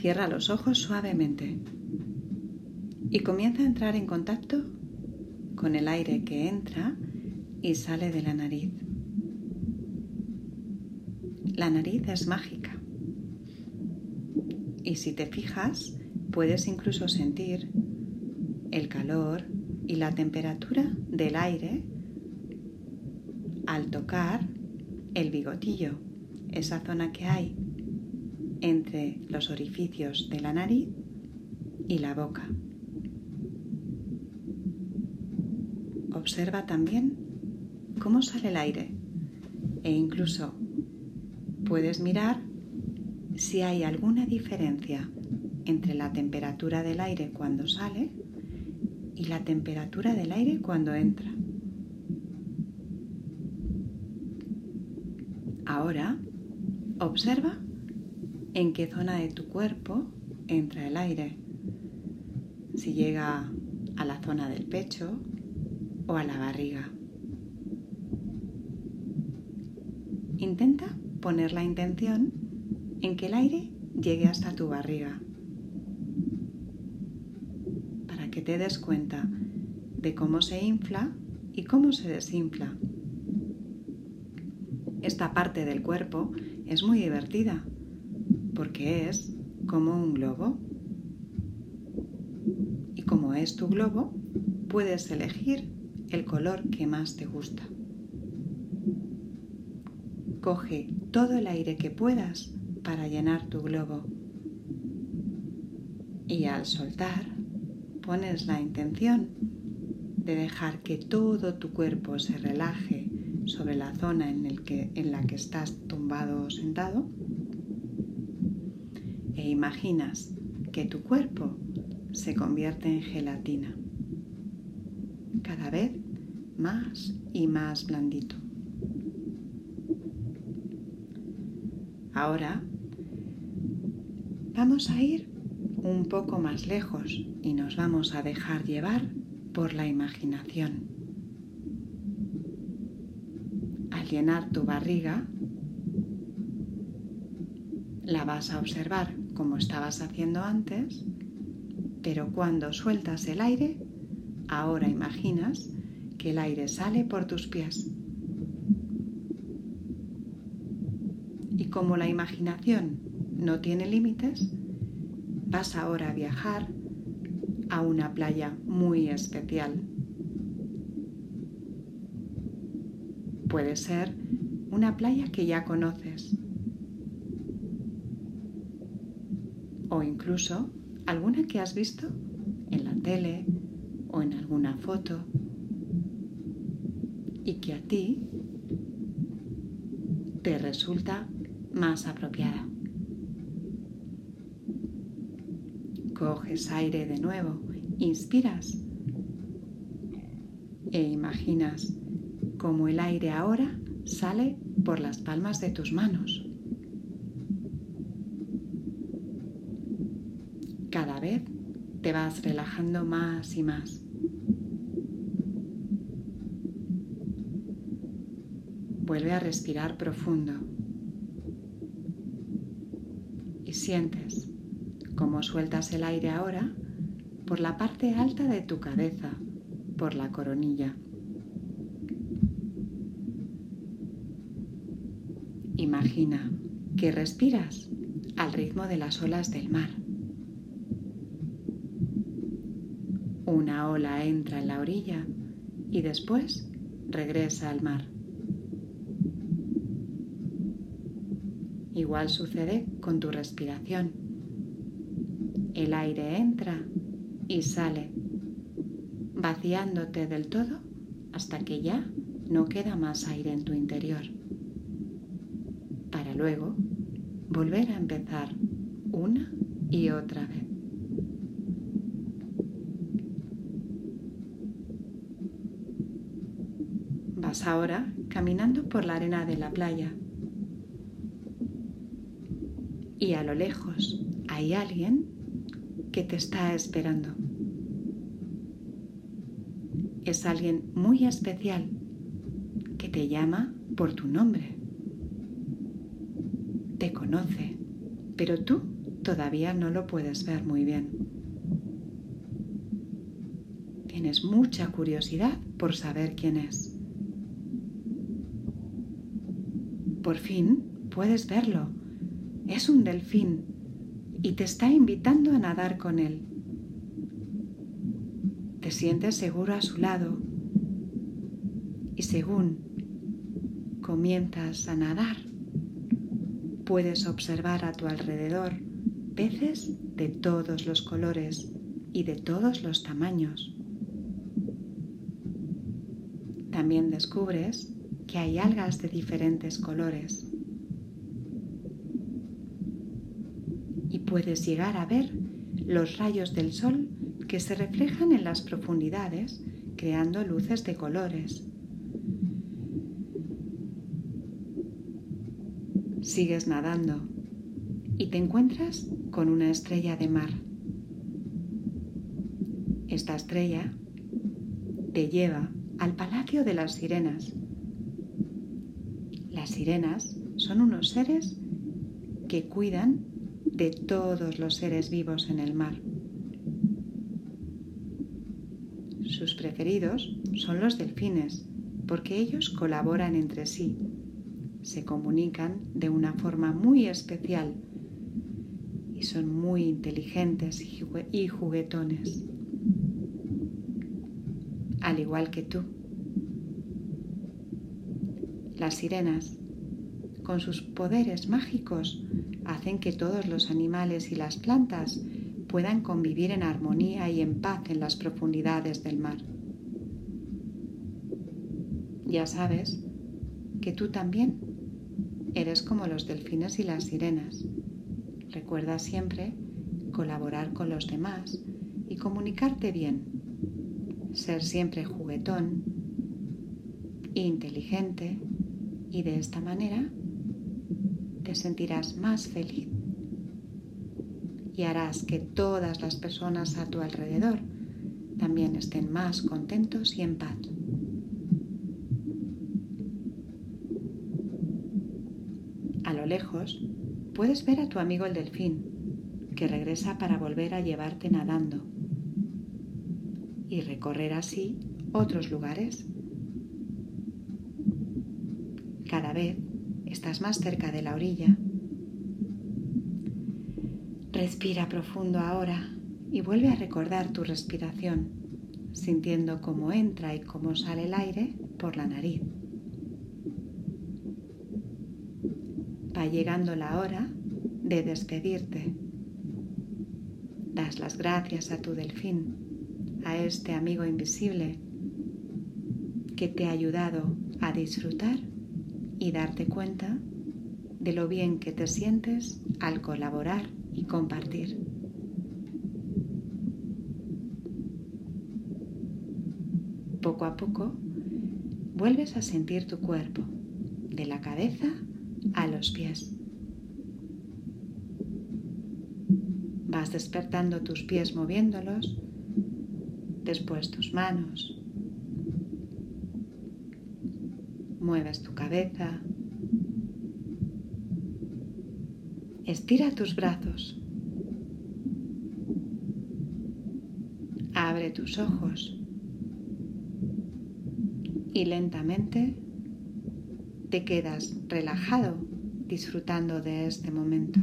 Cierra los ojos suavemente y comienza a entrar en contacto con el aire que entra y sale de la nariz. La nariz es mágica y si te fijas puedes incluso sentir el calor y la temperatura del aire al tocar el bigotillo, esa zona que hay entre los orificios de la nariz y la boca. Observa también cómo sale el aire e incluso puedes mirar si hay alguna diferencia entre la temperatura del aire cuando sale y la temperatura del aire cuando entra. Ahora observa en qué zona de tu cuerpo entra el aire. Si llega a la zona del pecho o a la barriga. Intenta poner la intención en que el aire llegue hasta tu barriga para que te des cuenta de cómo se infla y cómo se desinfla. Esta parte del cuerpo es muy divertida porque es como un globo. Y como es tu globo, puedes elegir el color que más te gusta. Coge todo el aire que puedas para llenar tu globo. Y al soltar, pones la intención de dejar que todo tu cuerpo se relaje sobre la zona en, en la que estás tumbado o sentado e imaginas que tu cuerpo se convierte en gelatina, cada vez más y más blandito. Ahora vamos a ir un poco más lejos y nos vamos a dejar llevar por la imaginación. Al llenar tu barriga, la vas a observar como estabas haciendo antes, pero cuando sueltas el aire, ahora imaginas que el aire sale por tus pies. Y como la imaginación no tiene límites, vas ahora a viajar a una playa muy especial. Puede ser una playa que ya conoces o incluso alguna que has visto en la tele o en alguna foto y que a ti te resulta más apropiada. Coges aire de nuevo, inspiras e imaginas cómo el aire ahora sale por las palmas de tus manos. Vez te vas relajando más y más. Vuelve a respirar profundo y sientes cómo sueltas el aire ahora por la parte alta de tu cabeza, por la coronilla. Imagina que respiras al ritmo de las olas del mar. Una ola entra en la orilla y después regresa al mar. Igual sucede con tu respiración. El aire entra y sale, vaciándote del todo hasta que ya no queda más aire en tu interior, para luego volver a empezar una y otra vez. Vas ahora caminando por la arena de la playa y a lo lejos hay alguien que te está esperando. Es alguien muy especial que te llama por tu nombre. Te conoce, pero tú todavía no lo puedes ver muy bien. Tienes mucha curiosidad por saber quién es. Por fin puedes verlo. Es un delfín y te está invitando a nadar con él. Te sientes seguro a su lado y según comienzas a nadar, puedes observar a tu alrededor peces de todos los colores y de todos los tamaños. También descubres que hay algas de diferentes colores. Y puedes llegar a ver los rayos del sol que se reflejan en las profundidades creando luces de colores. Sigues nadando y te encuentras con una estrella de mar. Esta estrella te lleva al Palacio de las Sirenas. Las sirenas son unos seres que cuidan de todos los seres vivos en el mar. Sus preferidos son los delfines, porque ellos colaboran entre sí se comunican de una forma muy especial y son muy inteligentes y juguetones, al igual que tú. Las sirenas, con sus poderes mágicos, hacen que todos los animales y las plantas puedan convivir en armonía y en paz en las profundidades del mar. Ya sabes que tú también Eres como los delfines y las sirenas. Recuerda siempre colaborar con los demás y comunicarte bien. Ser siempre juguetón, inteligente y de esta manera te sentirás más feliz y harás que todas las personas a tu alrededor también estén más contentos y en paz. lejos, puedes ver a tu amigo el delfín, que regresa para volver a llevarte nadando y recorrer así otros lugares. Cada vez estás más cerca de la orilla. Respira profundo ahora y vuelve a recordar tu respiración, sintiendo cómo entra y cómo sale el aire por la nariz. va llegando la hora de despedirte. Das las gracias a tu delfín, a este amigo invisible que te ha ayudado a disfrutar y darte cuenta de lo bien que te sientes al colaborar y compartir. Poco a poco vuelves a sentir tu cuerpo, de la cabeza a los pies. Vas despertando tus pies moviéndolos, después tus manos. Mueves tu cabeza. Estira tus brazos. Abre tus ojos y lentamente te quedas relajado disfrutando de este momento.